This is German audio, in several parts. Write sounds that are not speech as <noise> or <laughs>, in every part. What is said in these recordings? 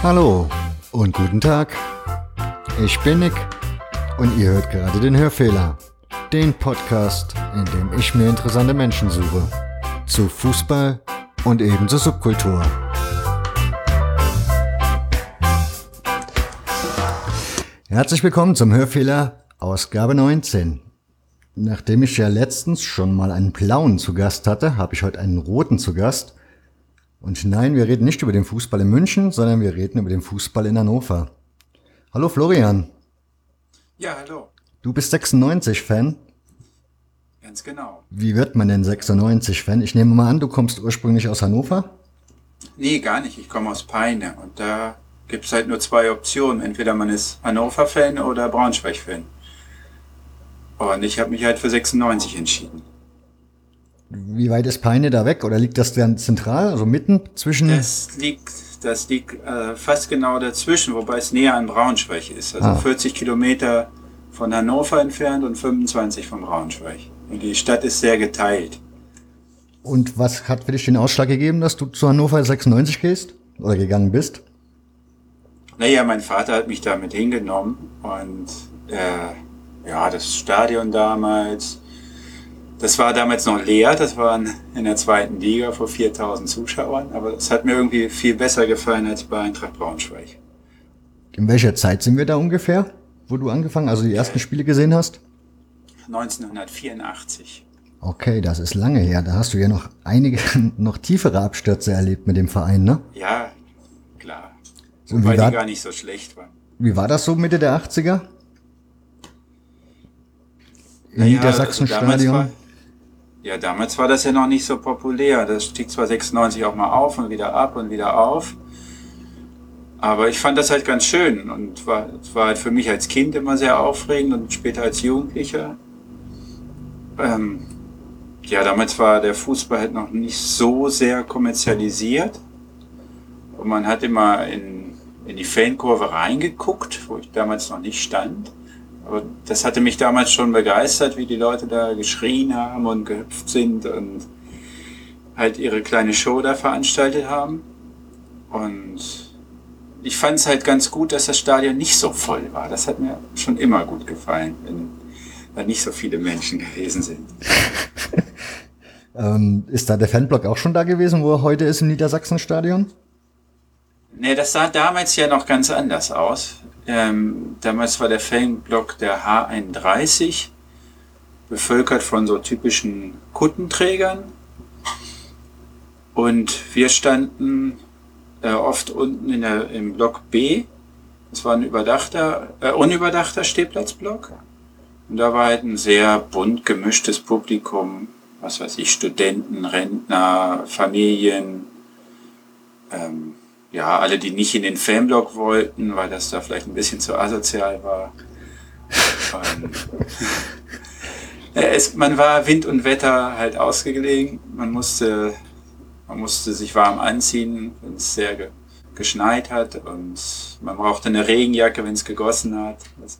Hallo und guten Tag. Ich bin Nick und ihr hört gerade den Hörfehler, den Podcast, in dem ich mir interessante Menschen suche. Zu Fußball und eben zur Subkultur. Herzlich willkommen zum Hörfehler Ausgabe 19. Nachdem ich ja letztens schon mal einen blauen zu Gast hatte, habe ich heute einen roten zu Gast. Und nein, wir reden nicht über den Fußball in München, sondern wir reden über den Fußball in Hannover. Hallo Florian. Ja, hallo. Du bist 96-Fan. Ganz genau. Wie wird man denn 96-Fan? Ich nehme mal an, du kommst ursprünglich aus Hannover. Nee, gar nicht. Ich komme aus Peine. Und da gibt es halt nur zwei Optionen. Entweder man ist Hannover-Fan oder Braunschweig-Fan. Und ich habe mich halt für 96 entschieden. Wie weit ist Peine da weg? Oder liegt das dann zentral, also mitten zwischen? Das liegt, das liegt äh, fast genau dazwischen, wobei es näher an Braunschweig ist. Also Ah. 40 Kilometer von Hannover entfernt und 25 von Braunschweig. Und die Stadt ist sehr geteilt. Und was hat für dich den Ausschlag gegeben, dass du zu Hannover 96 gehst? Oder gegangen bist? Naja, mein Vater hat mich damit hingenommen und äh, ja, das Stadion damals, das war damals noch leer, das war in der zweiten Liga vor 4000 Zuschauern, aber es hat mir irgendwie viel besser gefallen als bei Eintracht Braunschweig. In welcher Zeit sind wir da ungefähr, wo du angefangen, also die ersten Spiele gesehen hast? 1984. Okay, das ist lange her. Da hast du ja noch einige, <laughs> noch tiefere Abstürze erlebt mit dem Verein, ne? Ja, klar. Und Wobei war, die gar nicht so schlecht waren. wie war das so Mitte der 80er? Im Naja, Niedersachsenstadion? also damals war- Ja, damals war das ja noch nicht so populär. Das stieg zwar 96 auch mal auf und wieder ab und wieder auf. Aber ich fand das halt ganz schön und war, war halt für mich als Kind immer sehr aufregend und später als Jugendlicher. Ähm, ja, damals war der Fußball halt noch nicht so sehr kommerzialisiert. Und man hat immer in, in die Fankurve reingeguckt, wo ich damals noch nicht stand. Aber das hatte mich damals schon begeistert, wie die Leute da geschrien haben und gehüpft sind und halt ihre kleine Show da veranstaltet haben. Und ich fand es halt ganz gut, dass das Stadion nicht so voll war. Das hat mir schon immer gut gefallen, wenn da nicht so viele Menschen gewesen sind. <laughs> Ähm, ist da der Fanblock auch schon da gewesen, wo er heute ist im Niedersachsenstadion? Nee, das sah damals ja noch ganz anders aus. Ähm, damals war der Fanblock der H31, bevölkert von so typischen Kuttenträgern. Und wir standen äh, oft unten in der, im Block B. Das war ein überdachter, äh, unüberdachter Stehplatzblock. Und da war halt ein sehr bunt gemischtes Publikum, was weiß ich, Studenten, Rentner, Familien, ähm, ja, alle, die nicht in den Fanblock wollten, weil das da vielleicht ein bisschen zu asozial war. Ja, <laughs> es, man war Wind und Wetter halt ausgelegen. Man musste, man musste sich warm anziehen, wenn es sehr ge geschneit hat. Und man brauchte eine Regenjacke, wenn es gegossen hat. Also,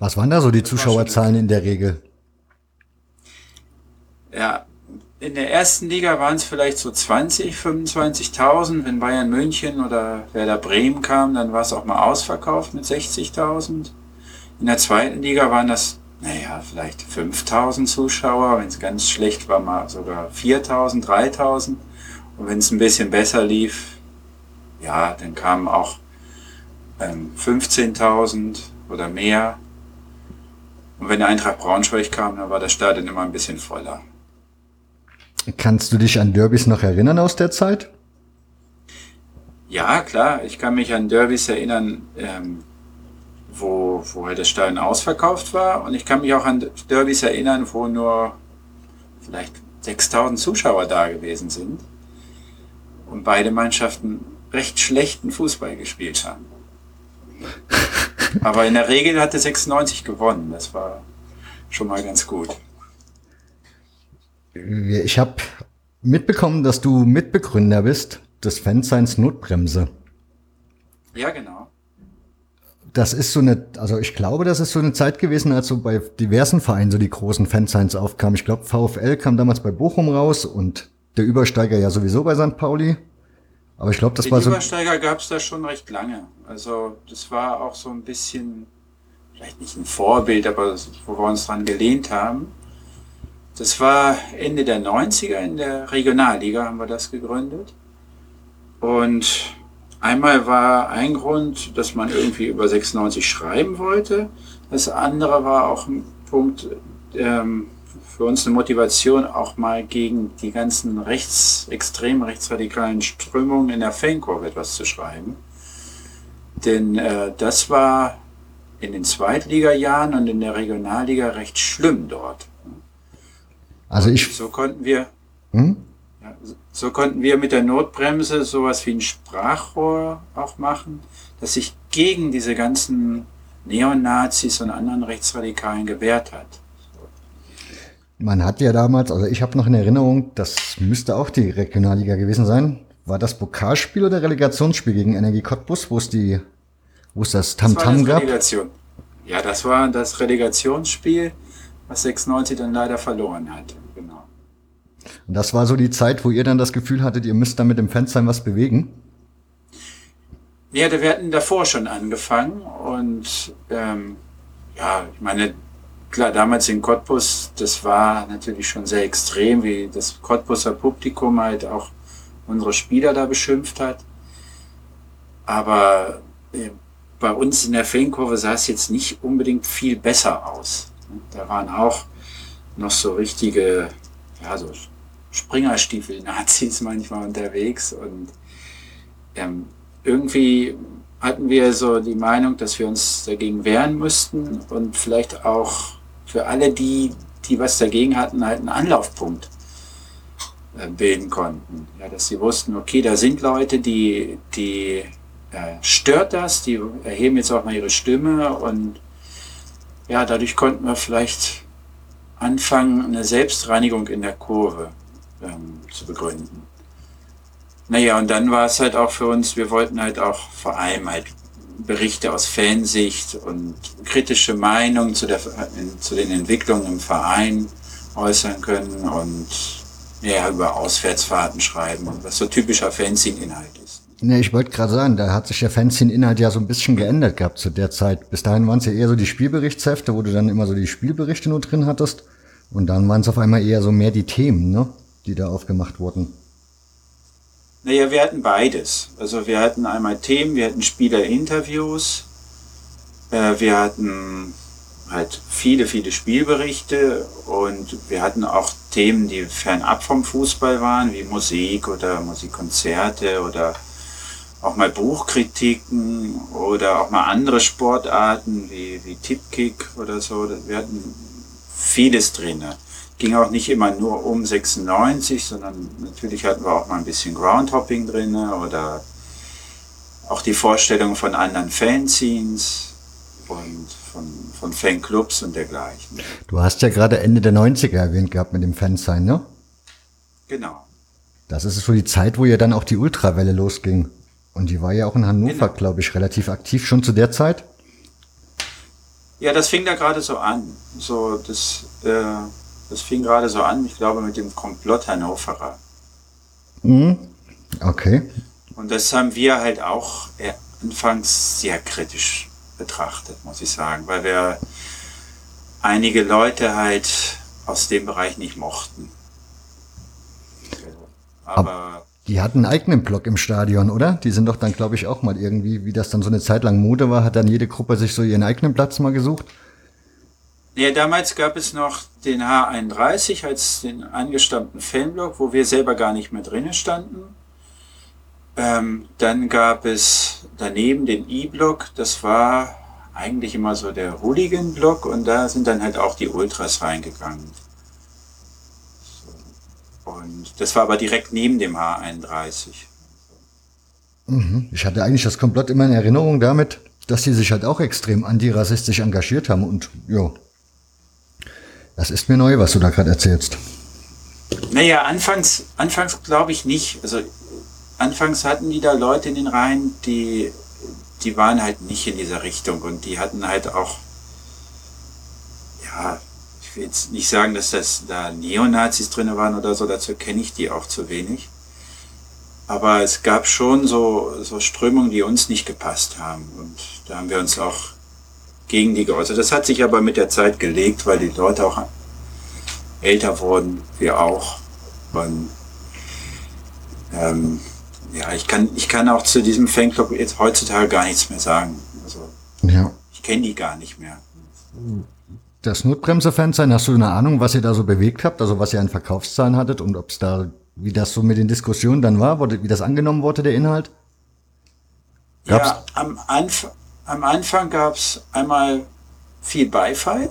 Was waren da so die Zuschauerzahlen in der Regel? ja, in der ersten Liga waren es vielleicht so 20, 25.000. Wenn Bayern München oder Werder Bremen kam, dann war es auch mal ausverkauft mit 60.000. In der zweiten Liga waren das, naja, vielleicht 5.000 Zuschauer. Wenn es ganz schlecht war, mal sogar 4.000, 3.000. Und wenn es ein bisschen besser lief, ja, dann kamen auch ähm, 15.000 oder mehr. Und wenn der Eintracht Braunschweig kam, dann war das Stadion immer ein bisschen voller. Kannst du dich an Derbys noch erinnern aus der Zeit? Ja, klar, ich kann mich an Derbys erinnern, ähm, wo, wo halt das Stadion ausverkauft war. Und ich kann mich auch an Derbys erinnern, wo nur vielleicht 6000 Zuschauer da gewesen sind. Und beide Mannschaften recht schlechten Fußball gespielt haben. <laughs> Aber in der Regel hatte 96 gewonnen. Das war schon mal ganz gut. Ich habe mitbekommen, dass du Mitbegründer bist des Fansigns Notbremse. Ja, genau. Das ist so eine, also ich glaube, das ist so eine Zeit gewesen, als so bei diversen Vereinen so die großen Fansigns aufkamen. Ich glaube, VfL kam damals bei Bochum raus und der Übersteiger ja sowieso bei St. Pauli. Aber ich glaube, das Den war so. Übersteiger gab es da schon recht lange. Also das war auch so ein bisschen, vielleicht nicht ein Vorbild, aber wo wir uns dran gelehnt haben. Das war Ende der 90er in der Regionalliga haben wir das gegründet. Und einmal war ein Grund, dass man irgendwie über 96 schreiben wollte. Das andere war auch ein Punkt, ähm, für uns eine Motivation, auch mal gegen die ganzen rechts, extrem rechtsradikalen Strömungen in der Fankurve etwas zu schreiben. Denn äh, das war in den Zweitliga-Jahren und in der Regionalliga recht schlimm dort. Also ich. So konnten wir, hm? ja, so konnten wir mit der Notbremse sowas wie ein Sprachrohr auch machen, das sich gegen diese ganzen Neonazis und anderen Rechtsradikalen gewehrt hat. Man hat ja damals, also ich habe noch in Erinnerung, das müsste auch die Regionalliga gewesen sein. War das Pokalspiel oder Relegationsspiel gegen Energie Cottbus, wo es die, wo es das Tamtam -Tam gab? Relegation. Ja, das war das Relegationsspiel, was 96 dann leider verloren hat. Genau. Und das war so die Zeit, wo ihr dann das Gefühl hattet, ihr müsst da mit dem Fenster was bewegen? Ja, wir hatten davor schon angefangen und ähm, ja, ich meine, klar, damals in Cottbus, das war natürlich schon sehr extrem, wie das Cottbuser Publikum halt auch unsere Spieler da beschimpft hat. Aber äh, bei uns in der Fankurve sah es jetzt nicht unbedingt viel besser aus. Da waren auch noch so richtige, ja, so Springerstiefel-Nazis <laughs> manchmal unterwegs und ähm, irgendwie hatten wir so die Meinung, dass wir uns dagegen wehren müssten und vielleicht auch für alle die, die was dagegen hatten, halt einen Anlaufpunkt äh, bilden konnten. Ja, dass sie wussten, okay, da sind Leute, die, die äh, stört das, die erheben jetzt auch mal ihre Stimme und ja, dadurch konnten wir vielleicht anfangen, eine Selbstreinigung in der Kurve ähm, zu begründen. Naja, und dann war es halt auch für uns, wir wollten halt auch vor allem halt Berichte aus Fansicht und kritische Meinungen zu, der, zu den Entwicklungen im Verein äußern können und ja, über Auswärtsfahrten schreiben, was so typischer Fanzine-Inhalt ist. Ne, ich wollte gerade sagen, da hat sich der Fanzine-Inhalt ja so ein bisschen geändert gehabt zu der Zeit. Bis dahin waren es ja eher so die Spielberichtshefte, wo du dann immer so die Spielberichte nur drin hattest. Und dann waren es auf einmal eher so mehr die Themen, ne, die da aufgemacht wurden. Naja, wir hatten beides. Also wir hatten einmal Themen, wir hatten Spielerinterviews, äh, wir hatten halt viele, viele Spielberichte und wir hatten auch Themen, die fernab vom Fußball waren, wie Musik oder Musikkonzerte oder auch mal Buchkritiken oder auch mal andere Sportarten wie, wie Tipkick oder so. Wir hatten vieles drin ging auch nicht immer nur um 96, sondern natürlich hatten wir auch mal ein bisschen Groundhopping drin oder auch die Vorstellung von anderen Fanzines und von, von Fanclubs und dergleichen. Du hast ja gerade Ende der 90er erwähnt gehabt mit dem Fansign, ne? Genau. Das ist so die Zeit, wo ja dann auch die Ultrawelle losging. Und die war ja auch in Hannover, genau. glaube ich, relativ aktiv schon zu der Zeit. Ja, das fing da gerade so an. So das äh, das fing gerade so an, ich glaube, mit dem Komplott Hannoverer. Mhm. Okay. Und das haben wir halt auch anfangs sehr kritisch betrachtet, muss ich sagen, weil wir einige Leute halt aus dem Bereich nicht mochten. Aber die hatten einen eigenen Blog im Stadion, oder? Die sind doch dann, glaube ich, auch mal irgendwie, wie das dann so eine Zeit lang Mode war, hat dann jede Gruppe sich so ihren eigenen Platz mal gesucht. Ja, damals gab es noch den H31 als den angestammten Fanblock, wo wir selber gar nicht mehr drinnen standen. Ähm, dann gab es daneben den E-Block, das war eigentlich immer so der Hooligan-Block und da sind dann halt auch die Ultras reingegangen. Und das war aber direkt neben dem H31. Mhm. Ich hatte eigentlich das Komplott immer in Erinnerung damit, dass die sich halt auch extrem antirassistisch engagiert haben und ja, das ist mir neu, was du da gerade erzählst. Naja, anfangs, anfangs glaube ich nicht. Also anfangs hatten die da Leute in den Reihen, die, die waren halt nicht in dieser Richtung und die hatten halt auch, ja, will jetzt nicht sagen, dass das da Neonazis drin waren oder so, dazu kenne ich die auch zu wenig. Aber es gab schon so, so Strömungen, die uns nicht gepasst haben. Und da haben wir uns auch gegen die geäußert. Das hat sich aber mit der Zeit gelegt, weil die Leute auch älter wurden, wir auch. Und, ähm, ja, ich kann, ich kann auch zu diesem Fanclub jetzt heutzutage gar nichts mehr sagen. Also, ja. ich kenne die gar nicht mehr. Das Notbremse-Fan sein, hast du eine Ahnung, was ihr da so bewegt habt, also was ihr an Verkaufszahlen hattet und ob es da, wie das so mit den Diskussionen dann war, wie das angenommen wurde, der Inhalt? Gab's? Ja, am, Anf am Anfang gab es einmal viel Beifall,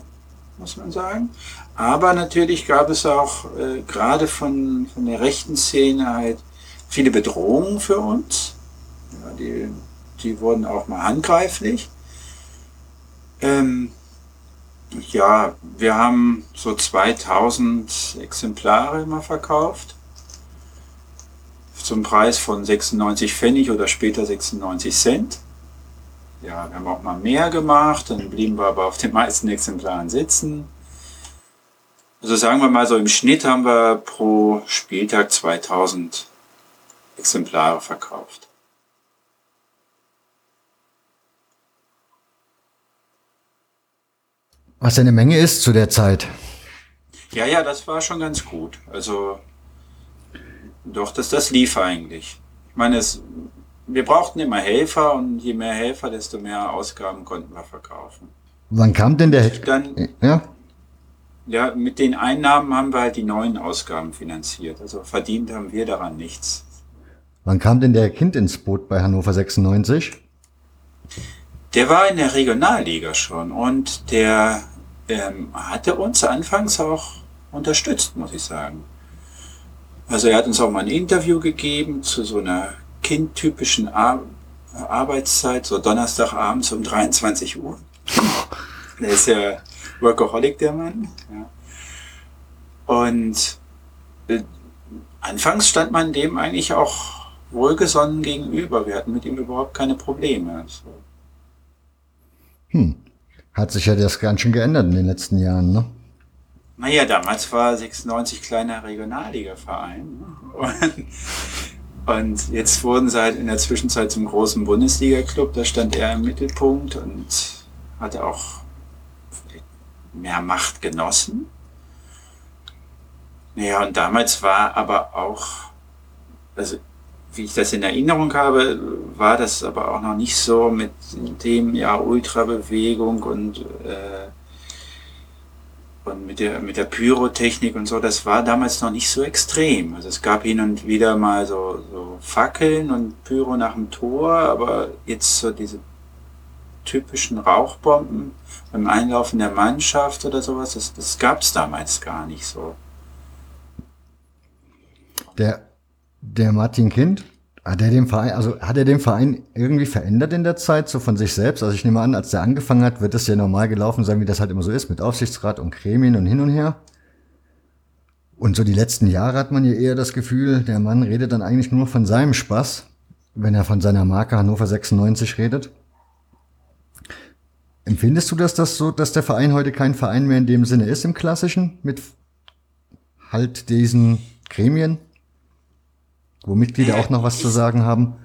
muss man sagen. Aber natürlich gab es auch äh, gerade von, von der rechten Szene halt viele Bedrohungen für uns. Ja, die, die wurden auch mal handgreiflich. Ähm, ja, wir haben so 2000 Exemplare immer verkauft. Zum Preis von 96 Pfennig oder später 96 Cent. Ja, wir haben auch mal mehr gemacht, dann blieben wir aber auf den meisten Exemplaren sitzen. Also sagen wir mal so, im Schnitt haben wir pro Spieltag 2000 Exemplare verkauft. Was eine Menge ist zu der Zeit. Ja, ja, das war schon ganz gut. Also doch, das, das lief eigentlich. Ich meine, es, wir brauchten immer Helfer und je mehr Helfer, desto mehr Ausgaben konnten wir verkaufen. Wann kam denn der? Dann, ja. Ja, mit den Einnahmen haben wir halt die neuen Ausgaben finanziert. Also verdient haben wir daran nichts. Wann kam denn der Kind ins Boot bei Hannover 96? Der war in der Regionalliga schon und der ähm, hatte uns anfangs auch unterstützt, muss ich sagen. Also er hat uns auch mal ein Interview gegeben zu so einer kindtypischen Ar Arbeitszeit, so Donnerstagabends um 23 Uhr. <laughs> Der ist ja Workaholic, der Mann. Ja. Und äh, anfangs stand man dem eigentlich auch wohlgesonnen gegenüber. Wir hatten mit ihm überhaupt keine Probleme. So. Hm. Hat sich ja das ganz schön geändert in den letzten Jahren, ne? Naja, damals war 96 kleiner Regionalligaverein. Und, und jetzt wurden sie halt in der Zwischenzeit zum großen Bundesliga-Club. Da stand er im Mittelpunkt und hatte auch mehr Macht genossen. Ja, und damals war aber auch, also wie ich das in Erinnerung habe, war das aber auch noch nicht so mit dem ja Ultrabewegung und äh, und mit der mit der Pyrotechnik und so. Das war damals noch nicht so extrem. Also es gab hin und wieder mal so, so Fackeln und Pyro nach dem Tor, aber jetzt so diese typischen Rauchbomben beim Einlaufen der Mannschaft oder sowas, das, das gab es damals gar nicht so. Der, der Martin Kind, hat er den Verein, also hat er den Verein irgendwie verändert in der Zeit, so von sich selbst? Also ich nehme an, als der angefangen hat, wird es ja normal gelaufen sein, wie das halt immer so ist, mit Aufsichtsrat und Gremien und hin und her. Und so die letzten Jahre hat man ja eher das Gefühl, der Mann redet dann eigentlich nur von seinem Spaß, wenn er von seiner Marke Hannover 96 redet. Empfindest du das, das so, dass der Verein heute kein Verein mehr in dem Sinne ist im Klassischen mit halt diesen Gremien, wo Mitglieder auch noch was zu sagen haben?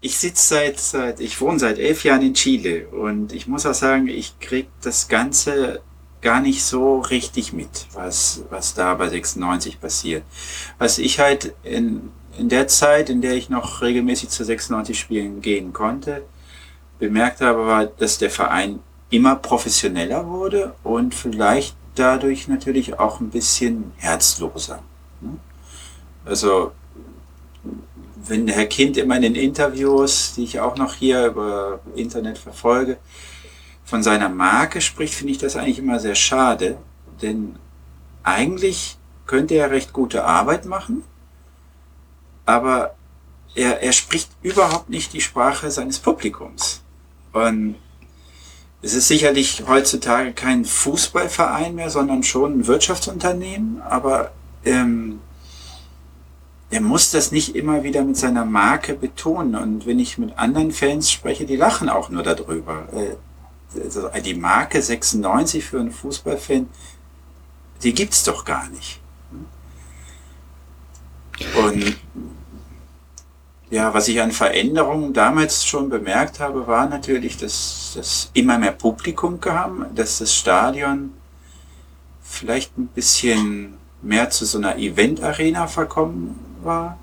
Ich sitze seit, seit, ich wohne seit elf Jahren in Chile und ich muss auch sagen, ich krieg das Ganze gar nicht so richtig mit, was, was da bei 96 passiert. Was ich halt in, in der Zeit, in der ich noch regelmäßig zu 96 Spielen gehen konnte, bemerkt habe, war, dass der Verein immer professioneller wurde und vielleicht dadurch natürlich auch ein bisschen herzloser. Ne? Also wenn Herr Kind immer in den Interviews, die ich auch noch hier über Internet verfolge, von seiner Marke spricht, finde ich das eigentlich immer sehr schade. Denn eigentlich könnte er recht gute Arbeit machen, aber er, er spricht überhaupt nicht die Sprache seines Publikums. Und es ist sicherlich heutzutage kein Fußballverein mehr, sondern schon ein Wirtschaftsunternehmen, aber ähm, er muss das nicht immer wieder mit seiner Marke betonen. Und wenn ich mit anderen Fans spreche, die lachen auch nur darüber. Äh, also die Marke 96 für einen Fußballfan, die gibt's doch gar nicht. Und ja, was ich an Veränderungen damals schon bemerkt habe, war natürlich, dass, dass immer mehr Publikum kam, dass das Stadion vielleicht ein bisschen mehr zu so einer Event-Arena verkommen war.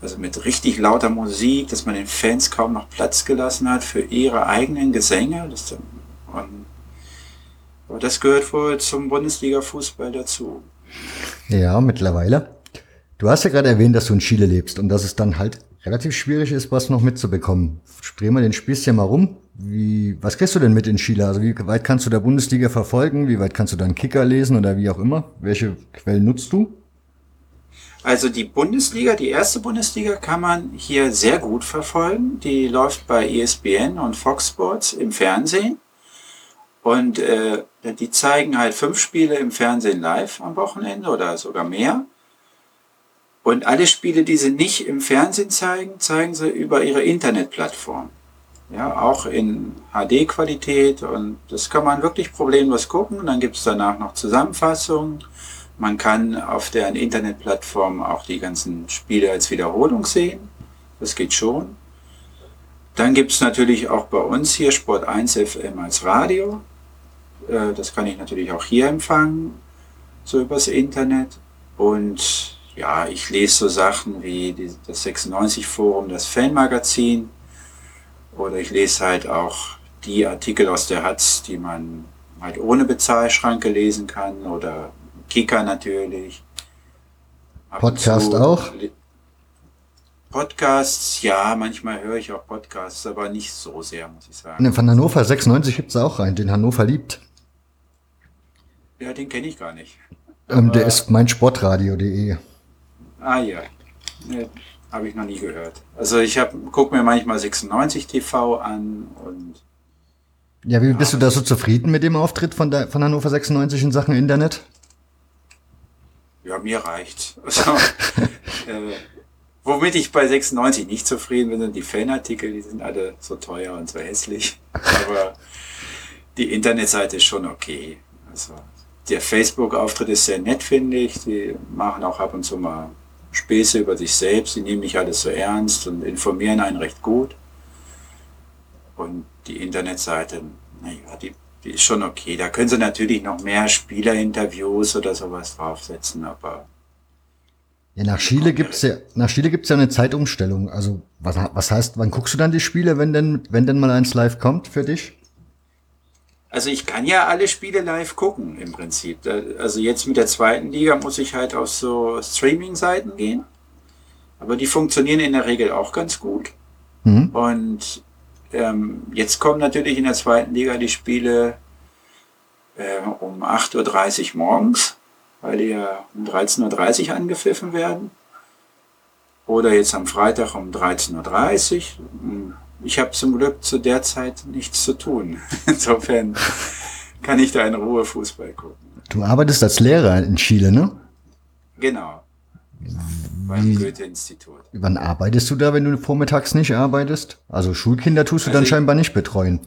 Also mit richtig lauter Musik, dass man den Fans kaum noch Platz gelassen hat für ihre eigenen Gesänge. Das, und, aber das gehört wohl zum Bundesliga-Fußball dazu. Ja, mittlerweile. Du hast ja gerade erwähnt, dass du in Chile lebst und dass es dann halt relativ schwierig ist, was noch mitzubekommen. Dreh mal den Spieß hier mal rum. Wie, was kriegst du denn mit in Chile? Also wie weit kannst du der Bundesliga verfolgen? Wie weit kannst du deinen Kicker lesen oder wie auch immer? Welche Quellen nutzt du? Also die Bundesliga, die erste Bundesliga kann man hier sehr gut verfolgen. Die läuft bei ESPN und Fox Sports im Fernsehen. Und äh, die zeigen halt fünf Spiele im Fernsehen live am Wochenende oder sogar mehr. Und alle Spiele, die sie nicht im Fernsehen zeigen, zeigen sie über ihre Internetplattform. Ja, auch in HD-Qualität und das kann man wirklich problemlos gucken. Und dann gibt es danach noch Zusammenfassungen. Man kann auf deren Internetplattform auch die ganzen Spiele als Wiederholung sehen. Das geht schon. Dann gibt es natürlich auch bei uns hier Sport 1 FM als Radio. Äh, das kann ich natürlich auch hier empfangen, so übers Internet. Und ja, ich lese so Sachen wie das 96 Forum, das Fanmagazin oder ich lese halt auch die Artikel aus der Hatz, die man halt ohne Bezahlschranke lesen kann oder Kicker natürlich. Ab Podcast auch? Podcasts, ja, manchmal höre ich auch Podcasts, aber nicht so sehr, muss ich sagen. Von Hannover 96 gibt es auch einen, den Hannover liebt. Ja, den kenne ich gar nicht. Ähm, der ist meinsportradio.de. Ah ja, nee, habe ich noch nie gehört. Also ich gucke mir manchmal 96 TV an und ja, wie bist du da so zufrieden mit dem Auftritt von, der, von Hannover 96 in Sachen Internet? Ja, mir reicht. <laughs> Also, äh, womit ich bei 96 nicht zufrieden bin, sind die Fanartikel, die sind alle so teuer und so hässlich. Aber die Internetseite ist schon okay. Also der Facebook-Auftritt ist sehr nett, finde ich. Die machen auch ab und zu mal Späße über sich selbst, die nehmen nicht alles so ernst und informieren einen recht gut. Und die Internetseite, naja, die, die ist schon okay. Da können sie natürlich noch mehr Spielerinterviews oder sowas draufsetzen, aber. Ja, nach Chile gibt's ja, nach Chile gibt's ja eine Zeitumstellung. Also, was, was heißt, wann guckst du dann die Spiele, wenn denn, wenn denn mal eins live kommt für dich? Also ich kann ja alle Spiele live gucken im Prinzip. Also jetzt mit der zweiten Liga muss ich halt auf so Streaming-Seiten gehen. Aber die funktionieren in der Regel auch ganz gut. Mhm. Und ähm, jetzt kommen natürlich in der zweiten Liga die Spiele äh, um 8.30 Uhr morgens, weil die ja um 13.30 Uhr angepfiffen werden. Oder jetzt am Freitag um 13.30 Uhr ich habe zum Glück zu der Zeit nichts zu tun. <laughs> Insofern kann ich da in Ruhe Fußball gucken. Du arbeitest als Lehrer in Chile, ne? Genau. Beim Goethe-Institut. Wann arbeitest du da, wenn du vormittags nicht arbeitest? Also Schulkinder tust du also dann scheinbar nicht betreuen.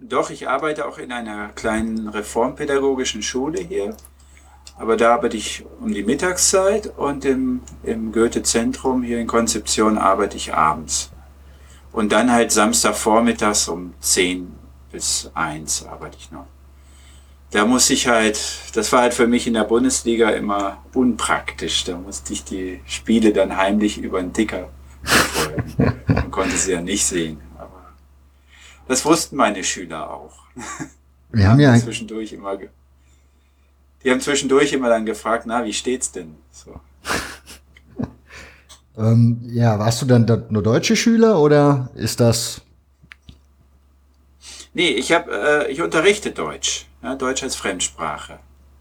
Doch, ich arbeite auch in einer kleinen reformpädagogischen Schule hier. Aber da arbeite ich um die Mittagszeit und im, im Goethe-Zentrum hier in Konzeption arbeite ich abends. Und dann halt Samstagvormittags um 10 bis 1 arbeite ich noch. Da muss ich halt, das war halt für mich in der Bundesliga immer unpraktisch. Da musste ich die Spiele dann heimlich über den Ticker verfolgen. <laughs> Man konnte sie ja nicht sehen. Aber das wussten meine Schüler auch. Wir haben ja zwischendurch immer, die haben zwischendurch immer dann gefragt, na, wie steht's denn? So. <laughs> Ähm, ja, warst du dann nur deutsche Schüler oder ist das? Nee, ich habe, äh, ich unterrichte Deutsch, ja, Deutsch als Fremdsprache.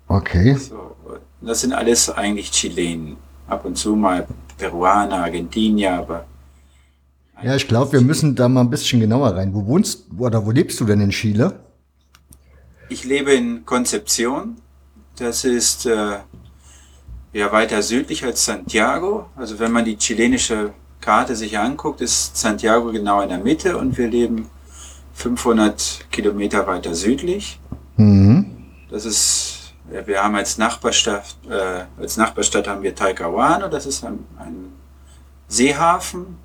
Okay. So, das sind alles eigentlich Chilenen. Ab und zu mal Peruaner, Argentinier, aber. Ja, ich glaube, wir müssen da mal ein bisschen genauer rein. Wo wohnst oder wo lebst du denn in Chile? Ich lebe in Concepción. Das ist äh, ja weiter südlich als Santiago. Also wenn man die chilenische Karte sich anguckt, ist Santiago genau in der Mitte und wir leben 500 Kilometer weiter südlich. Mhm. Das ist, wir haben als Nachbarstadt, äh, als Nachbarstadt haben wir Talcahuano, das ist ein, ein Seehafen.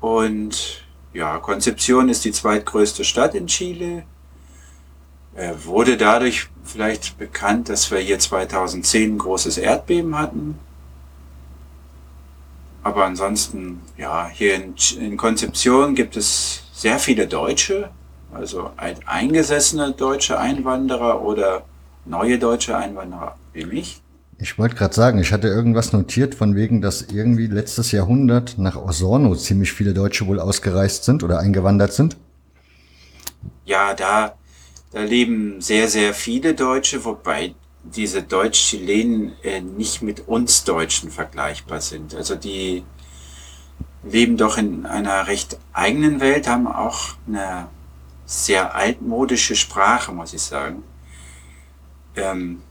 Und ja, Concepción ist die zweitgrößte Stadt in Chile. Er wurde dadurch vielleicht bekannt, dass wir hier 2010 ein großes Erdbeben hatten. Aber ansonsten, ja, hier in, in Concepción gibt es sehr viele Deutsche, also eingesessene deutsche Einwanderer oder neue deutsche Einwanderer wie mich. Ich wollte gerade sagen, ich hatte irgendwas notiert von wegen, dass irgendwie letztes Jahrhundert nach Osorno ziemlich viele Deutsche wohl ausgereist sind oder eingewandert sind. Ja, da, da leben sehr, sehr viele Deutsche, wobei diese Deutsch-Chilenen äh, nicht mit uns Deutschen vergleichbar sind. Also die leben doch in einer recht eigenen Welt, haben auch eine sehr altmodische Sprache, muss ich sagen. Ähm,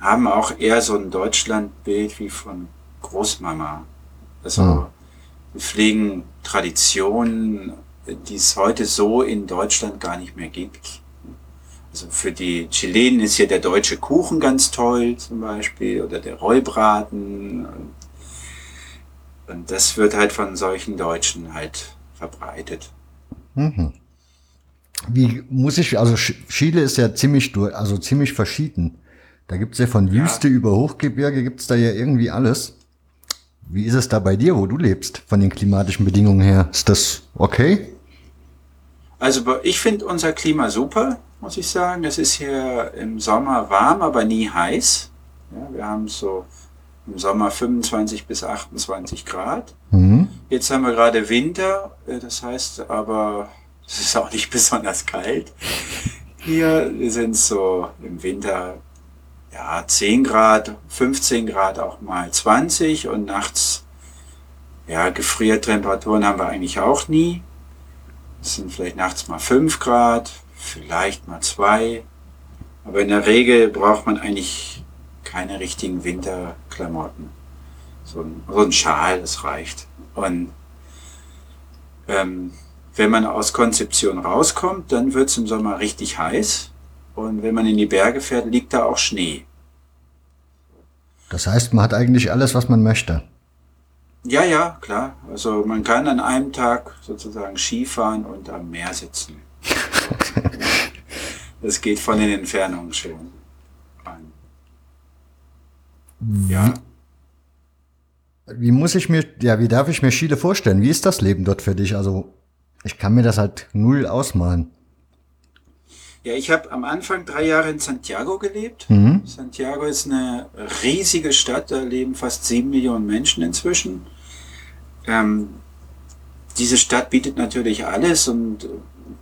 haben auch eher so ein Deutschlandbild wie von Großmama. Also mhm. wir pflegen Traditionen, die es heute so in Deutschland gar nicht mehr gibt. Also für die Chilenen ist hier der deutsche Kuchen ganz toll zum Beispiel oder der Rollbraten. Und das wird halt von solchen Deutschen halt verbreitet. Mhm. Wie muss ich, also Chile ist ja ziemlich, also ziemlich verschieden. Da gibt's ja von Wüste ja. über Hochgebirge, gibt's da ja irgendwie alles. Wie ist es da bei dir, wo du lebst, von den klimatischen Bedingungen her? Ist das okay? Also ich finde unser Klima super, muss ich sagen. Es ist hier im Sommer warm, aber nie heiß. Ja, wir haben so im Sommer 25 bis 28 Grad. Mhm. Jetzt haben wir gerade Winter, äh, das heißt aber, es ist auch nicht <laughs> besonders kalt. Hier sind so im Winter ja, 10 Grad, 15 Grad, auch mal 20 und nachts, ja, Gefriertemperaturen haben wir eigentlich auch nie. Es sind vielleicht nachts mal 5 Grad, vielleicht mal 2. Aber in der Regel braucht man eigentlich keine richtigen Winterklamotten. So ein, so ein Schal, das reicht. Und ähm, wenn man aus Konzeption rauskommt, dann wird es im Sommer richtig heiß. Und wenn man in die Berge fährt, liegt da auch Schnee. Das heißt, man hat eigentlich alles, was man möchte. Ja, ja, klar. Also man kann an einem Tag sozusagen Skifahren und am Meer sitzen. <laughs> das geht von den Entfernungen schon an. Ja. Wie muss ich mir, ja, wie darf ich mir Chile vorstellen? Wie ist das Leben dort für dich? Also, ich kann mir das halt null ausmalen. Ja, ich habe am Anfang drei Jahre in Santiago gelebt. Mhm. Santiago ist eine riesige Stadt, da leben fast sieben Millionen Menschen inzwischen. Ähm, diese Stadt bietet natürlich alles und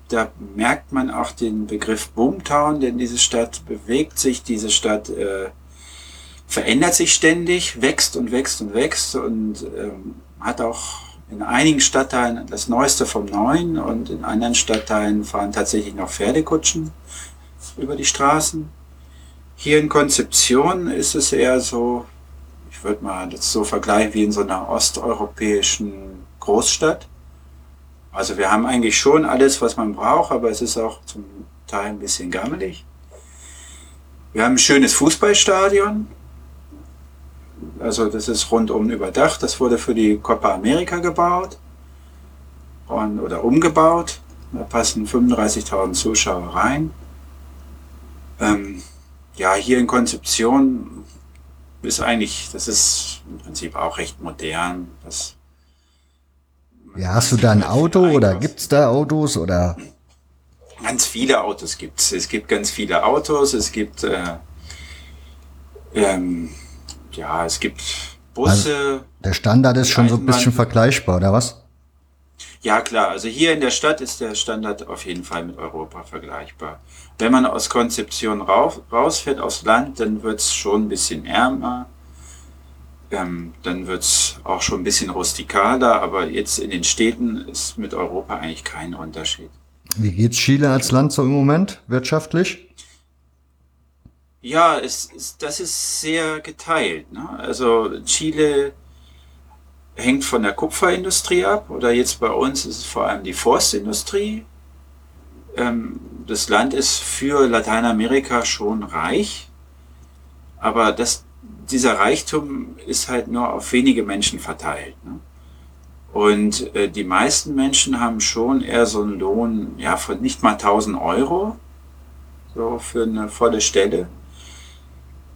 da merkt man auch den Begriff Boomtown, denn diese Stadt bewegt sich, diese Stadt äh, verändert sich ständig, wächst und wächst und wächst und ähm, hat auch in einigen Stadtteilen das Neueste vom Neuen und in anderen Stadtteilen fahren tatsächlich noch Pferdekutschen über die Straßen. Hier in Konzeption ist es eher so, ich würde mal das so vergleichen wie in so einer osteuropäischen Großstadt. Also wir haben eigentlich schon alles, was man braucht, aber es ist auch zum Teil ein bisschen gammelig. Wir haben ein schönes Fußballstadion, also das ist rundum überdacht. Das wurde für die Copa America gebaut und, oder umgebaut. Da passen 35.000 Zuschauer rein. Ähm, ja, hier in Konzeption ist eigentlich, das ist im Prinzip auch recht modern. Das, ja, hast du da ein Auto oder gibt's da Autos oder? Ganz viele Autos gibt's. Es gibt ganz viele Autos. Es gibt äh, ähm, ja, es gibt Busse. Also der Standard ist schon so ein bisschen vergleichbar, oder was? Ja, klar. Also hier in der Stadt ist der Standard auf jeden Fall mit Europa vergleichbar. Wenn man aus Konzeption raus, rausfährt aufs Land, dann wird es schon ein bisschen ärmer. Ähm, dann wird es auch schon ein bisschen rustikaler, aber jetzt in den Städten ist mit Europa eigentlich kein Unterschied. Wie geht's Chile als Land so im Moment wirtschaftlich? Ja, es, es, das ist sehr geteilt. Ne? Also Chile hängt von der Kupferindustrie ab oder jetzt bei uns ist es vor allem die Forstindustrie. Ähm, das Land ist für Lateinamerika schon reich, aber das, dieser Reichtum ist halt nur auf wenige Menschen verteilt. Ne? Und äh, die meisten Menschen haben schon eher so einen Lohn ja, von nicht mal 1000 Euro so für eine volle Stelle.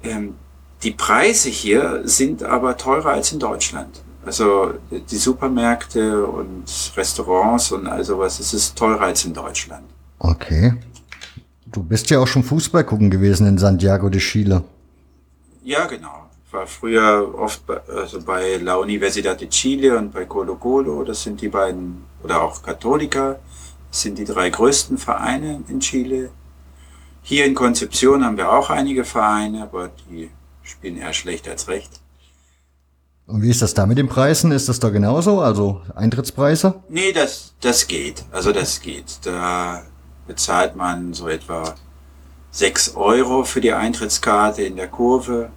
Ähm, die Preise hier sind aber teurer als in Deutschland. Also die Supermärkte und Restaurants und all sowas, es ist teurer als in Deutschland. Okay. Du bist ja auch schon Fußball gucken gewesen in Santiago de Chile. Ja, genau. Ich war früher oft bei, also bei La Universidad de Chile und bei Colo Colo. Das sind die beiden, oder auch Católica. Das sind die drei größten Vereine in Chile. Hier in Konzeption haben wir auch einige Vereine, aber die spielen eher schlecht als recht. Und wie ist das da mit den Preisen? Ist das da genauso? Also Eintrittspreise? Nee, das, das geht. Also das geht. Da bezahlt man so etwa 6 Euro für die Eintrittskarte in der Kurve.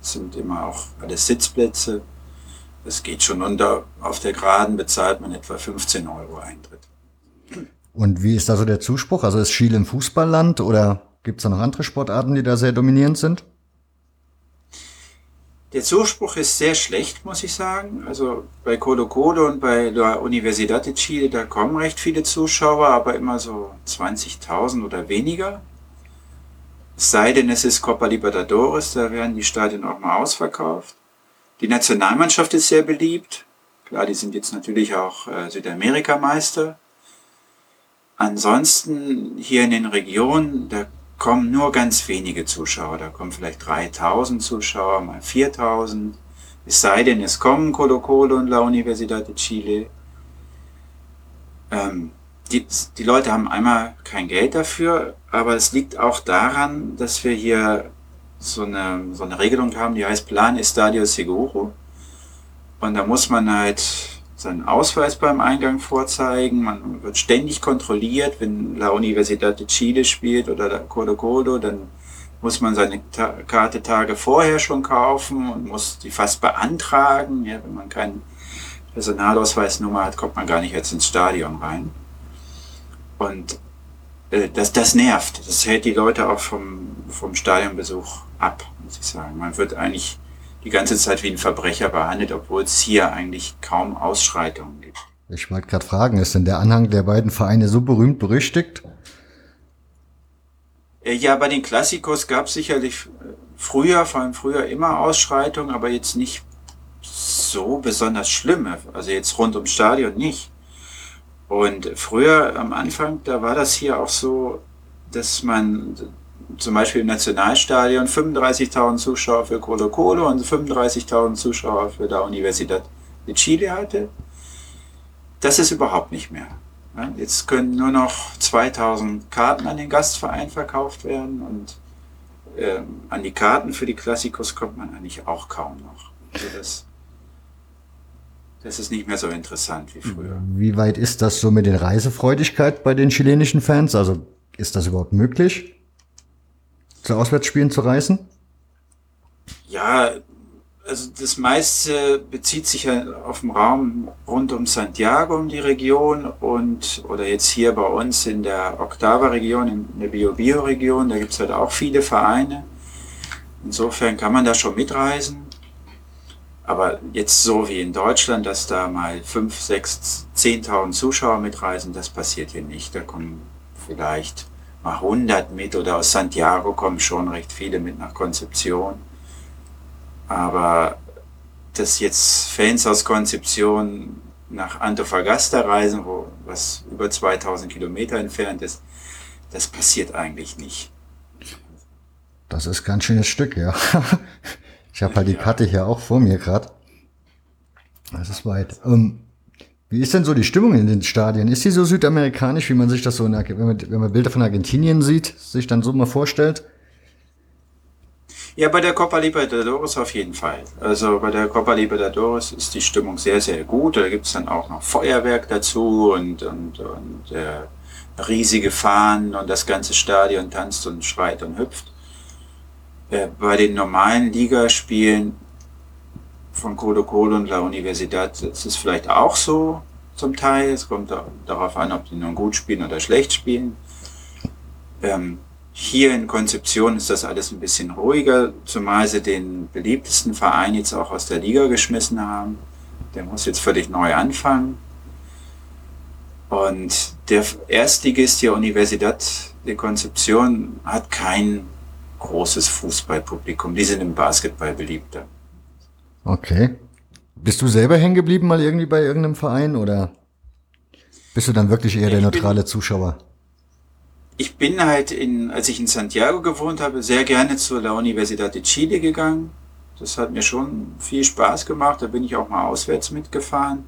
Das sind immer auch alles Sitzplätze. Das geht schon. Da auf der Geraden bezahlt man etwa 15 Euro Eintritt. Und wie ist da so der Zuspruch? Also ist Chile ein Fußballland oder gibt es da noch andere Sportarten, die da sehr dominierend sind? Der Zuspruch ist sehr schlecht, muss ich sagen. Also bei Colo Colo und bei der Universidad de Chile, da kommen recht viele Zuschauer, aber immer so 20.000 oder weniger. Es sei denn, es ist Copa Libertadores, da werden die Stadien auch mal ausverkauft. Die Nationalmannschaft ist sehr beliebt. Klar, die sind jetzt natürlich auch äh, Südamerikameister. Ansonsten hier in den Regionen, da kommen nur ganz wenige Zuschauer. Da kommen vielleicht 3000 Zuschauer, mal 4000. Es sei denn, es kommen Colo Colo und La Universidad de Chile. Ähm, die, die Leute haben einmal kein Geld dafür, aber es liegt auch daran, dass wir hier so eine, so eine Regelung haben, die heißt Plan Estadio Seguro. Und da muss man halt seinen Ausweis beim Eingang vorzeigen. Man wird ständig kontrolliert, wenn La Universidad de Chile spielt oder Colo Colo, dann muss man seine Ta Karte Tage vorher schon kaufen und muss die fast beantragen. Ja, wenn man keinen Personalausweisnummer hat, kommt man gar nicht jetzt ins Stadion rein. Und äh, das, das nervt. Das hält die Leute auch vom, vom Stadionbesuch ab, muss ich sagen. Man wird eigentlich die ganze Zeit wie ein Verbrecher behandelt, obwohl es hier eigentlich kaum Ausschreitungen gibt. Ich wollte gerade fragen, ist denn der Anhang der beiden Vereine so berühmt berüchtigt? Äh, ja, bei den Klassikos gab es sicherlich äh, früher, vor allem früher immer Ausschreitungen, aber jetzt nicht so besonders schlimme. Also jetzt rund ums Stadion nicht. Und früher am Anfang, da war das hier auch so, dass man zum Beispiel im Nationalstadion 35.000 Zuschauer für Colo Colo und 35.000 Zuschauer für la Universidad de Chile hatte. Das ist überhaupt nicht mehr. Jetzt können nur noch 2000 Karten an den Gastverein verkauft werden und äh, an die Karten für die Klassikos kommt man eigentlich auch kaum noch. Also das, das ist nicht mehr so interessant wie früher. Wie weit ist das so mit den Reisefreudigkeit bei den chilenischen Fans? Also ist das überhaupt möglich? Zu Auswärtsspielen zu reisen? Ja, also das meiste bezieht sich ja auf den Raum rund um Santiago, um die Region und oder jetzt hier bei uns in der Octava-Region, in der Bio-Bio-Region, da gibt es halt auch viele Vereine. Insofern kann man da schon mitreisen. Aber jetzt so wie in Deutschland, dass da mal 5, 6, 10.000 Zuschauer mitreisen, das passiert hier nicht. Da kommen vielleicht 100 mit oder aus Santiago kommen schon recht viele mit nach Konzeption. Aber dass jetzt Fans aus Konzeption nach Antofagasta reisen, wo, was über 2000 Kilometer entfernt ist, das passiert eigentlich nicht. Das ist ganz schönes Stück, ja. <laughs> Ich habe halt die Karte hier auch vor mir gerade. Das ist weit. Ähm, wie ist denn so die Stimmung in den Stadien? Ist sie so südamerikanisch, wie man sich das so, in, wenn, man, wenn man Bilder von Argentinien sieht, sich dann so mal vorstellt? Ja, bei der Copa Libertadores auf jeden Fall. Also bei der Copa Libertadores ist die Stimmung sehr, sehr gut. Da gibt es dann auch noch Feuerwerk dazu und, und, und äh, riesige Fahnen und das ganze Stadion tanzt und schreit und hüpft. Äh, bei den normalen Ligaspielen von Colo Colo und La Universidad ist es vielleicht auch so zum Teil. Es kommt darauf an, ob die nun gut spielen oder schlecht spielen. Ähm, hier in Konzeption ist das alles ein bisschen ruhiger, zumal sie den beliebtesten Verein jetzt auch aus der Liga geschmissen haben. der muss jetzt völlig neu anfangen. Und der Erstligist der Universidad de Concepción hat kein großes Fußballpublikum. Die sind im Basketball beliebter. Okay. Bist du selber hängen geblieben mal irgendwie bei irgendeinem Verein oder bist du dann wirklich eher der neutrale bin, Zuschauer? Ich bin halt in, als ich in Santiago gewohnt habe, sehr gerne zur La Universidad de Chile gegangen. Das hat mir schon viel Spaß gemacht. Da bin ich auch mal auswärts mitgefahren.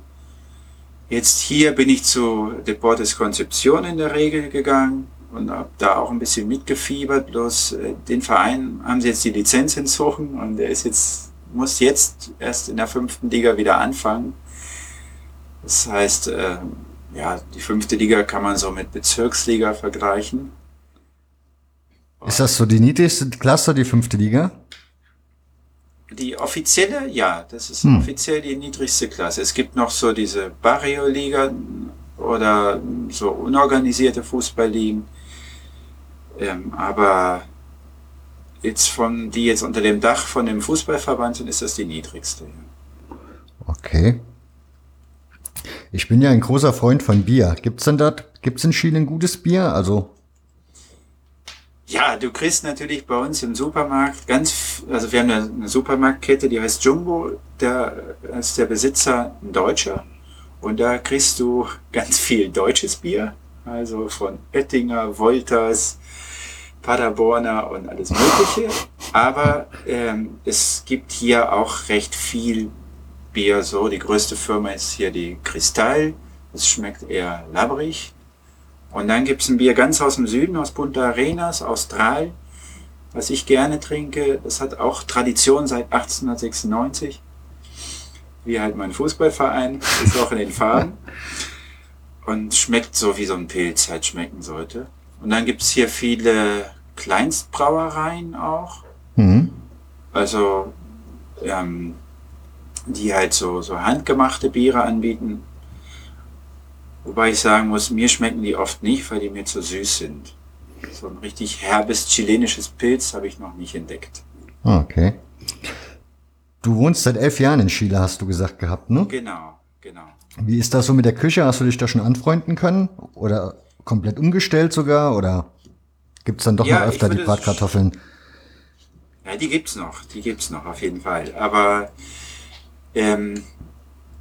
Jetzt hier bin ich zu Deportes Concepción in der Regel gegangen und habe da auch ein bisschen mitgefiebert. Bloß äh, den Verein haben sie jetzt die Lizenz entzogen und der ist jetzt, muss jetzt erst in der fünften Liga wieder anfangen. Das heißt, äh, ja, die fünfte Liga kann man so mit Bezirksliga vergleichen. Ist das so die niedrigste Klasse, die fünfte Liga? Die offizielle, ja, das ist hm. offiziell die niedrigste Klasse. Es gibt noch so diese Barrio-Liga oder so unorganisierte Fußballligen. Ähm, aber jetzt von, die jetzt unter dem Dach von dem Fußballverband sind, ist das die niedrigste. Okay. Ich bin ja ein großer Freund von Bier. Gibt's denn dort, gibt's in Chile ein gutes Bier? Also. Ja, du kriegst natürlich bei uns im Supermarkt ganz, also wir haben eine Supermarktkette, die heißt Jumbo, da ist der Besitzer ein Deutscher und da kriegst du ganz viel deutsches Bier, also von Oettinger, Wolters, Paderborner und alles Mögliche. Aber ähm, es gibt hier auch recht viel Bier. So, die größte Firma ist hier die Kristall. Das schmeckt eher labbrig. Und dann gibt es ein Bier ganz aus dem Süden, aus Punta Arenas, Austral, was ich gerne trinke. Das hat auch Tradition seit 1896. Wie halt mein Fußballverein, ist auch in den Farben. <laughs> Und schmeckt so, wie so ein Pilz halt schmecken sollte. Und dann gibt es hier viele Kleinstbrauereien auch. Mhm. Also, ähm, die halt so, so handgemachte Biere anbieten. Wobei ich sagen muss, mir schmecken die oft nicht, weil die mir zu süß sind. So ein richtig herbes chilenisches Pilz habe ich noch nicht entdeckt. Okay. Du wohnst seit elf Jahren in Chile, hast du gesagt gehabt, ne? Genau, genau. Wie ist das so mit der Küche? Hast du dich da schon anfreunden können? Oder komplett umgestellt sogar? Oder Gibt es dann doch ja, noch öfter die Bratkartoffeln? Ja, die gibt's noch, die gibt's noch auf jeden Fall. Aber ähm,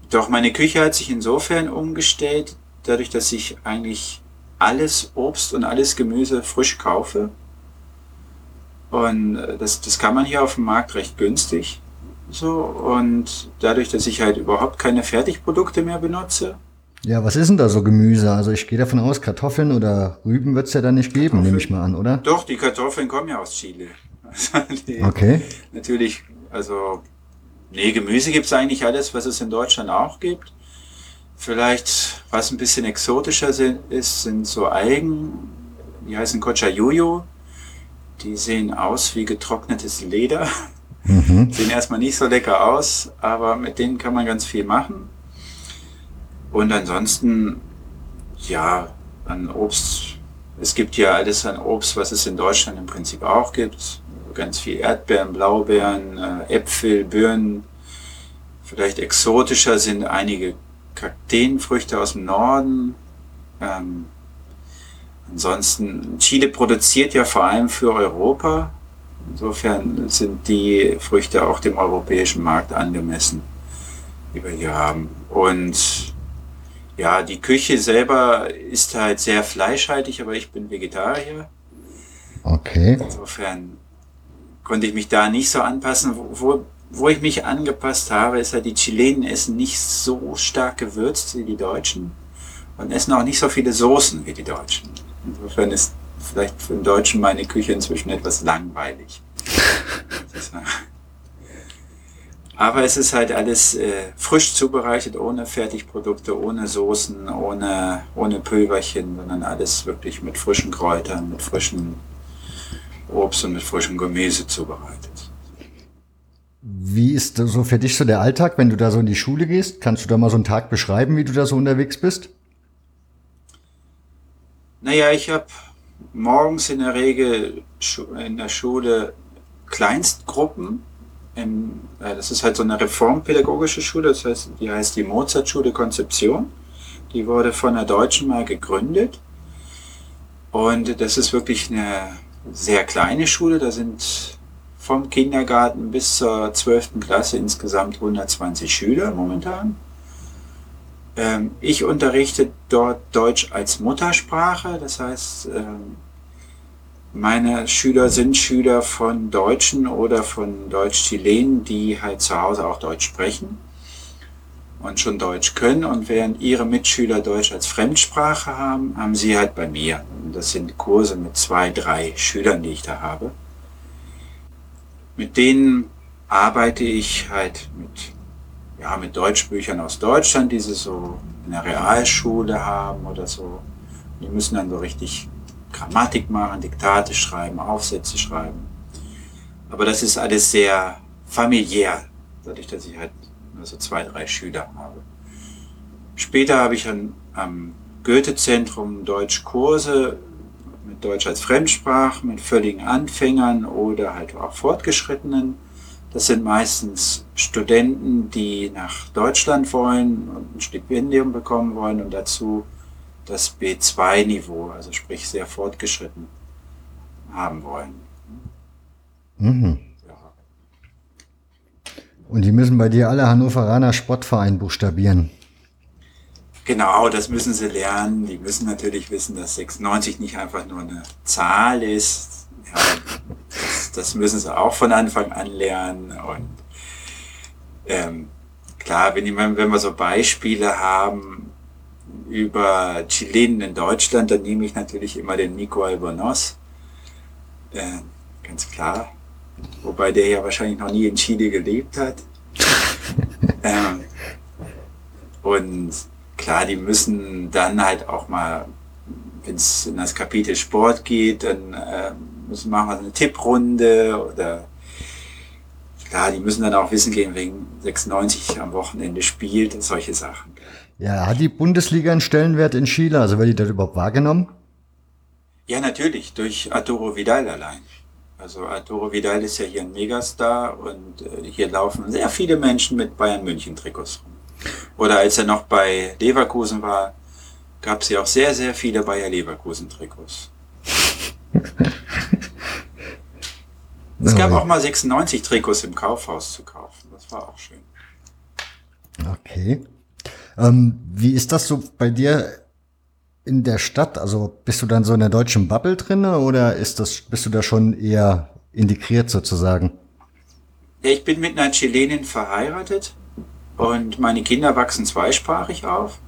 doch meine Küche hat sich insofern umgestellt, dadurch, dass ich eigentlich alles Obst und alles Gemüse frisch kaufe. Und äh, das, das kann man hier auf dem Markt recht günstig. So, und dadurch, dass ich halt überhaupt keine Fertigprodukte mehr benutze, ja, was ist denn da so Gemüse? Also ich gehe davon aus, Kartoffeln oder Rüben wird es ja da nicht geben, nehme ich mal an, oder? Doch, die Kartoffeln kommen ja aus Chile. <laughs> die, okay. Natürlich, also, nee, Gemüse gibt es eigentlich alles, was es in Deutschland auch gibt. Vielleicht, was ein bisschen exotischer sind, ist, sind so Algen, die heißen Cochayuyo. Die sehen aus wie getrocknetes Leder. Mhm. <laughs> Sehen erstmal nicht so lecker aus, aber mit denen kann man ganz viel machen. Und ansonsten, ja, an Obst. Es gibt ja alles an Obst, was es in Deutschland im Prinzip auch gibt. Ganz viel Erdbeeren, Blaubeeren, äh, Äpfel, Birnen. Vielleicht exotischer sind einige Kakteenfrüchte aus dem Norden. Ähm, ansonsten, Chile produziert ja vor allem für Europa. Insofern sind die Früchte auch dem europäischen Markt angemessen, die wir hier haben. Und ja, die Küche selber ist halt sehr fleischhaltig, aber ich bin Vegetarier. Okay. Insofern konnte ich mich da nicht so anpassen. Wo, wo, wo ich mich angepasst habe, ist halt, die Chilenen essen nicht so stark gewürzt wie die Deutschen und essen auch nicht so viele Soßen wie die Deutschen. Insofern ist vielleicht für den Deutschen meine Küche inzwischen etwas langweilig. <laughs> Aber es ist halt alles äh, frisch zubereitet, ohne Fertigprodukte, ohne Soßen, ohne, ohne Pülverchen, sondern alles wirklich mit frischen Kräutern, mit frischem Obst und mit frischem Gemüse zubereitet. Wie ist so für dich so der Alltag, wenn du da so in die Schule gehst? Kannst du da mal so einen Tag beschreiben, wie du da so unterwegs bist? Naja, ich habe morgens in der Regel in der Schule Kleinstgruppen im, äh, das ist halt so eine reformpädagogische Schule, das heißt, die heißt die Mozartschule Konzeption. Die wurde von der Deutschen mal gegründet. Und das ist wirklich eine sehr kleine Schule. Da sind vom Kindergarten bis zur 12. Klasse insgesamt 120 Schüler momentan. Ähm, ich unterrichte dort Deutsch als Muttersprache. Das heißt, ähm, meine Schüler sind Schüler von Deutschen oder von Deutsch-Chilenen, die halt zu Hause auch Deutsch sprechen und schon Deutsch können. Und während ihre Mitschüler Deutsch als Fremdsprache haben, haben sie halt bei mir. Und das sind Kurse mit zwei, drei Schülern, die ich da habe. Mit denen arbeite ich halt mit, ja, mit Deutschbüchern aus Deutschland, die sie so in der Realschule haben oder so. Die müssen dann so richtig Grammatik machen, Diktate schreiben, Aufsätze schreiben. Aber das ist alles sehr familiär, dadurch, dass ich halt nur so zwei, drei Schüler habe. Später habe ich dann am Goethe-Zentrum Deutschkurse mit Deutsch als Fremdsprache, mit völligen Anfängern oder halt auch Fortgeschrittenen. Das sind meistens Studenten, die nach Deutschland wollen und ein Stipendium bekommen wollen und dazu das B2-Niveau, also sprich sehr fortgeschritten, haben wollen. Mhm. Und die müssen bei dir alle Hannoveraner Sportverein buchstabieren. Genau, das müssen sie lernen. Die müssen natürlich wissen, dass 96 nicht einfach nur eine Zahl ist. Ja, das, das, müssen sie auch von Anfang an lernen. Und ähm, klar, wenn, wenn wir so Beispiele haben, über Chilenen in Deutschland, dann nehme ich natürlich immer den Nico Albonos. Äh, ganz klar. Wobei der ja wahrscheinlich noch nie in Chile gelebt hat. <laughs> ähm, und klar, die müssen dann halt auch mal, wenn es in das Kapitel Sport geht, dann äh, müssen machen wir eine Tipprunde oder klar, die müssen dann auch wissen gehen, wegen 96 am Wochenende spielt und solche Sachen. Ja, hat die Bundesliga einen Stellenwert in Chile? Also wird die das überhaupt wahrgenommen? Ja, natürlich, durch Arturo Vidal allein. Also Arturo Vidal ist ja hier ein Megastar und äh, hier laufen sehr viele Menschen mit Bayern München Trikots rum. Oder als er noch bei Leverkusen war, gab es ja auch sehr, sehr viele Bayer Leverkusen Trikots. <laughs> es gab auch mal 96 Trikots im Kaufhaus zu kaufen. Das war auch schön. Okay. Ähm, wie ist das so bei dir in der Stadt? Also bist du dann so in der deutschen Bubble drinne oder ist das, bist du da schon eher integriert sozusagen? Ja, ich bin mit einer Chilenin verheiratet und meine Kinder wachsen zweisprachig auf.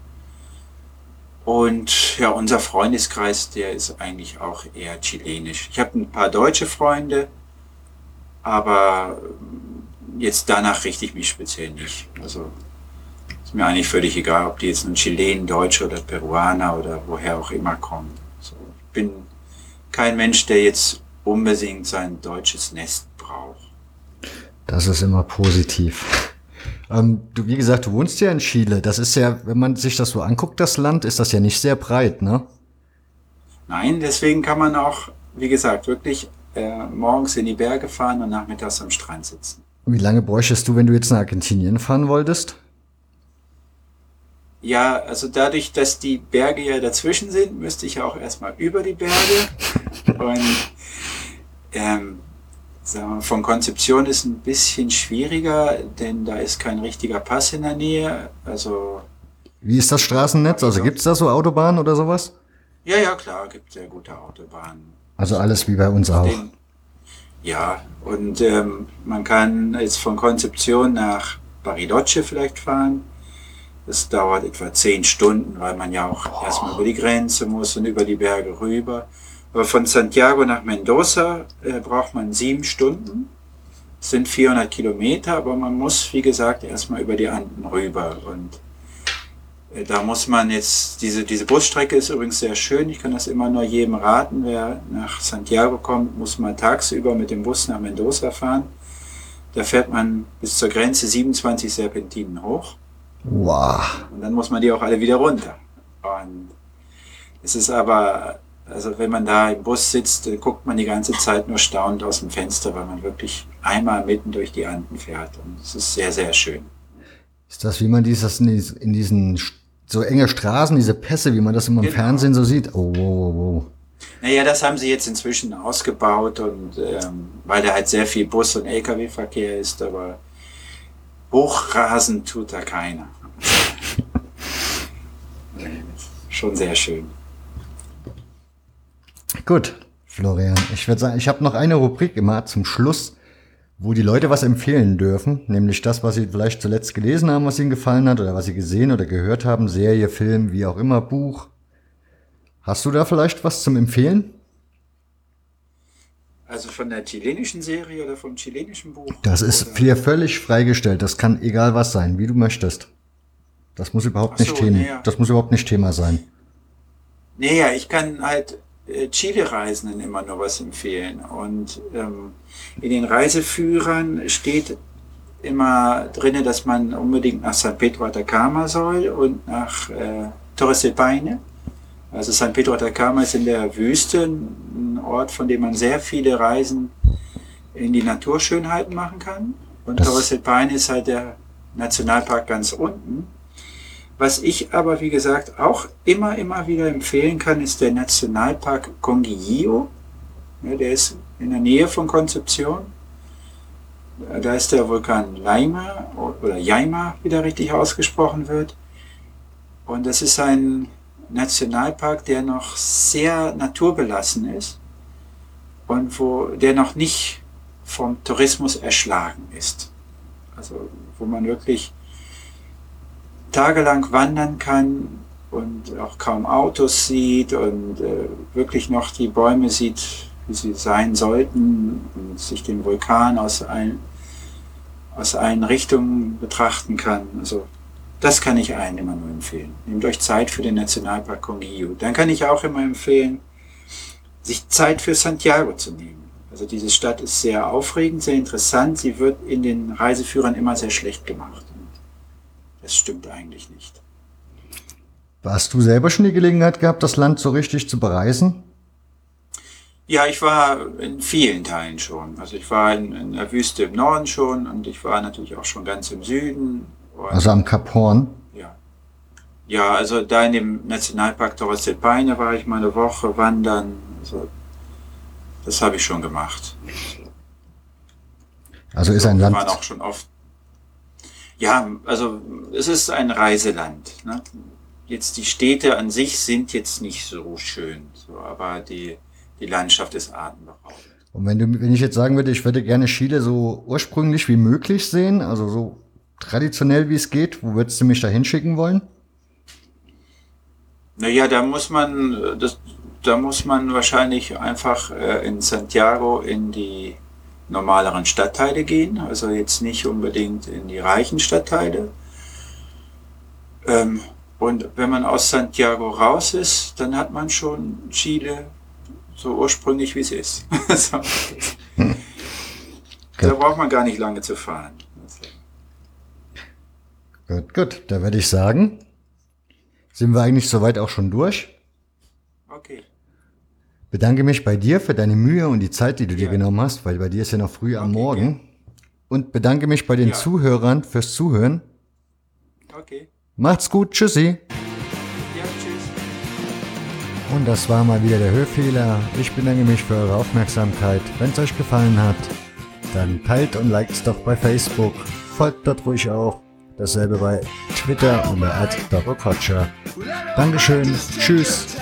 Und ja, unser Freundeskreis, der ist eigentlich auch eher chilenisch. Ich habe ein paar deutsche Freunde, aber jetzt danach richte ich mich speziell nicht. Also mir eigentlich völlig egal, ob die jetzt nun Chilen, Deutsche oder Peruaner oder woher auch immer kommen. So, ich bin kein Mensch, der jetzt unbedingt sein deutsches Nest braucht. Das ist immer positiv. Ähm, du, wie gesagt, du wohnst ja in Chile. Das ist ja, wenn man sich das so anguckt, das Land, ist das ja nicht sehr breit, ne? Nein, deswegen kann man auch, wie gesagt, wirklich äh, morgens in die Berge fahren und nachmittags am Strand sitzen. Wie lange bräuchtest du, wenn du jetzt nach Argentinien fahren wolltest? Ja, also dadurch, dass die Berge ja dazwischen sind, müsste ich ja auch erstmal über die Berge. <laughs> Und ähm, sagen wir, von Konzeption ist ein bisschen schwieriger, denn da ist kein richtiger Pass in der Nähe. Also wie ist das Straßennetz? Also gibt es da so Autobahnen oder sowas? Ja, ja, klar, gibt sehr gute Autobahnen. Also alles wie bei uns auch. Den, ja, und ähm, man kann jetzt von Konzeption nach Bariloche vielleicht fahren. Das dauert etwa zehn Stunden, weil man ja auch oh. erstmal über die Grenze muss und über die Berge rüber. Aber von Santiago nach Mendoza äh, braucht man sieben Stunden. Das sind 400 Kilometer, aber man muss, wie gesagt, erstmal über die Anden rüber. Und äh, da muss man jetzt, diese, diese Busstrecke ist übrigens sehr schön. Ich kann das immer nur jedem raten. Wer nach Santiago kommt, muss mal tagsüber mit dem Bus nach Mendoza fahren. Da fährt man bis zur Grenze 27 Serpentinen hoch. Wow. Und dann muss man die auch alle wieder runter. Und es ist aber Also wenn man da im Bus sitzt, guckt man die ganze Zeit nur staunend aus dem Fenster, weil man wirklich einmal mitten durch die Anden fährt. Und es ist sehr, sehr schön. Ist das, wie man dieses in diesen so enge Straßen, diese Pässe, wie man das immer im genau. Fernsehen so sieht? Oh, wow, wow, wow. Naja, das haben sie jetzt inzwischen ausgebaut und ähm, weil da halt sehr viel Bus- und Lkw-Verkehr ist, aber hochrasen tut da keiner. Schon sehr schön. Gut, Florian. Ich würde sagen, ich habe noch eine Rubrik immer zum Schluss, wo die Leute was empfehlen dürfen, nämlich das, was sie vielleicht zuletzt gelesen haben, was ihnen gefallen hat oder was sie gesehen oder gehört haben, Serie, Film, wie auch immer, Buch. Hast du da vielleicht was zum Empfehlen? Also von der chilenischen Serie oder vom chilenischen Buch? Das ist dir völlig freigestellt. Das kann egal was sein, wie du möchtest. Das muss überhaupt so, nicht Thema. Nee, Das muss überhaupt nicht Thema sein. Naja, ich kann halt äh, Chile-Reisenden immer nur was empfehlen. Und ähm, in den Reiseführern steht immer drinne, dass man unbedingt nach San Pedro Atacama soll und nach äh, Torres del Paine. Also San Pedro Atacama ist in der Wüste ein Ort, von dem man sehr viele Reisen in die Naturschönheiten machen kann. Und Torres del Paine ist halt der Nationalpark ganz unten. Was ich aber, wie gesagt, auch immer, immer wieder empfehlen kann, ist der Nationalpark Conguillo. Ja, der ist in der Nähe von Konzeption. Da ist der Vulkan Laima oder Jaima, wie der richtig ausgesprochen wird. Und das ist ein Nationalpark, der noch sehr naturbelassen ist und wo der noch nicht vom Tourismus erschlagen ist. Also wo man wirklich tagelang wandern kann und auch kaum Autos sieht und äh, wirklich noch die Bäume sieht, wie sie sein sollten und sich den Vulkan aus, ein, aus allen Richtungen betrachten kann. Also das kann ich allen immer nur empfehlen. Nehmt euch Zeit für den Nationalpark Conguillo. Dann kann ich auch immer empfehlen, sich Zeit für Santiago zu nehmen. Also diese Stadt ist sehr aufregend, sehr interessant. Sie wird in den Reiseführern immer sehr schlecht gemacht. Es stimmt eigentlich nicht. Hast du selber schon die Gelegenheit gehabt, das Land so richtig zu bereisen? Ja, ich war in vielen Teilen schon. Also ich war in, in der Wüste im Norden schon und ich war natürlich auch schon ganz im Süden. Also am Kap Horn? Ja. Ja, also da in dem Nationalpark Torres del Paine war ich mal eine Woche wandern. Also das habe ich schon gemacht. Also ist ein Land. Wir waren auch schon oft ja, also es ist ein Reiseland. Ne? Jetzt die Städte an sich sind jetzt nicht so schön, so, aber die, die Landschaft ist atemberaubend. Und wenn du, wenn ich jetzt sagen würde, ich würde gerne Chile so ursprünglich wie möglich sehen, also so traditionell wie es geht, wo würdest du mich da hinschicken wollen? Naja, da muss man, das, da muss man wahrscheinlich einfach äh, in Santiago in die normaleren Stadtteile gehen, also jetzt nicht unbedingt in die reichen Stadtteile. Ähm, und wenn man aus Santiago raus ist, dann hat man schon Chile so ursprünglich wie es ist. <laughs> da braucht man gar nicht lange zu fahren. Gut, gut, da werde ich sagen, sind wir eigentlich soweit auch schon durch. Okay bedanke mich bei dir für deine Mühe und die Zeit, die du dir genommen hast, weil bei dir ist ja noch früh am Morgen. Und bedanke mich bei den ja. Zuhörern fürs Zuhören. Okay. Macht's gut. Tschüssi. Ja, tschüss. Und das war mal wieder der Hörfehler. Ich bedanke mich für eure Aufmerksamkeit. Wenn es euch gefallen hat, dann teilt und liked es doch bei Facebook. Folgt dort ruhig auch. Dasselbe bei Twitter unter @doppelkotscher. Dankeschön. Tschüss.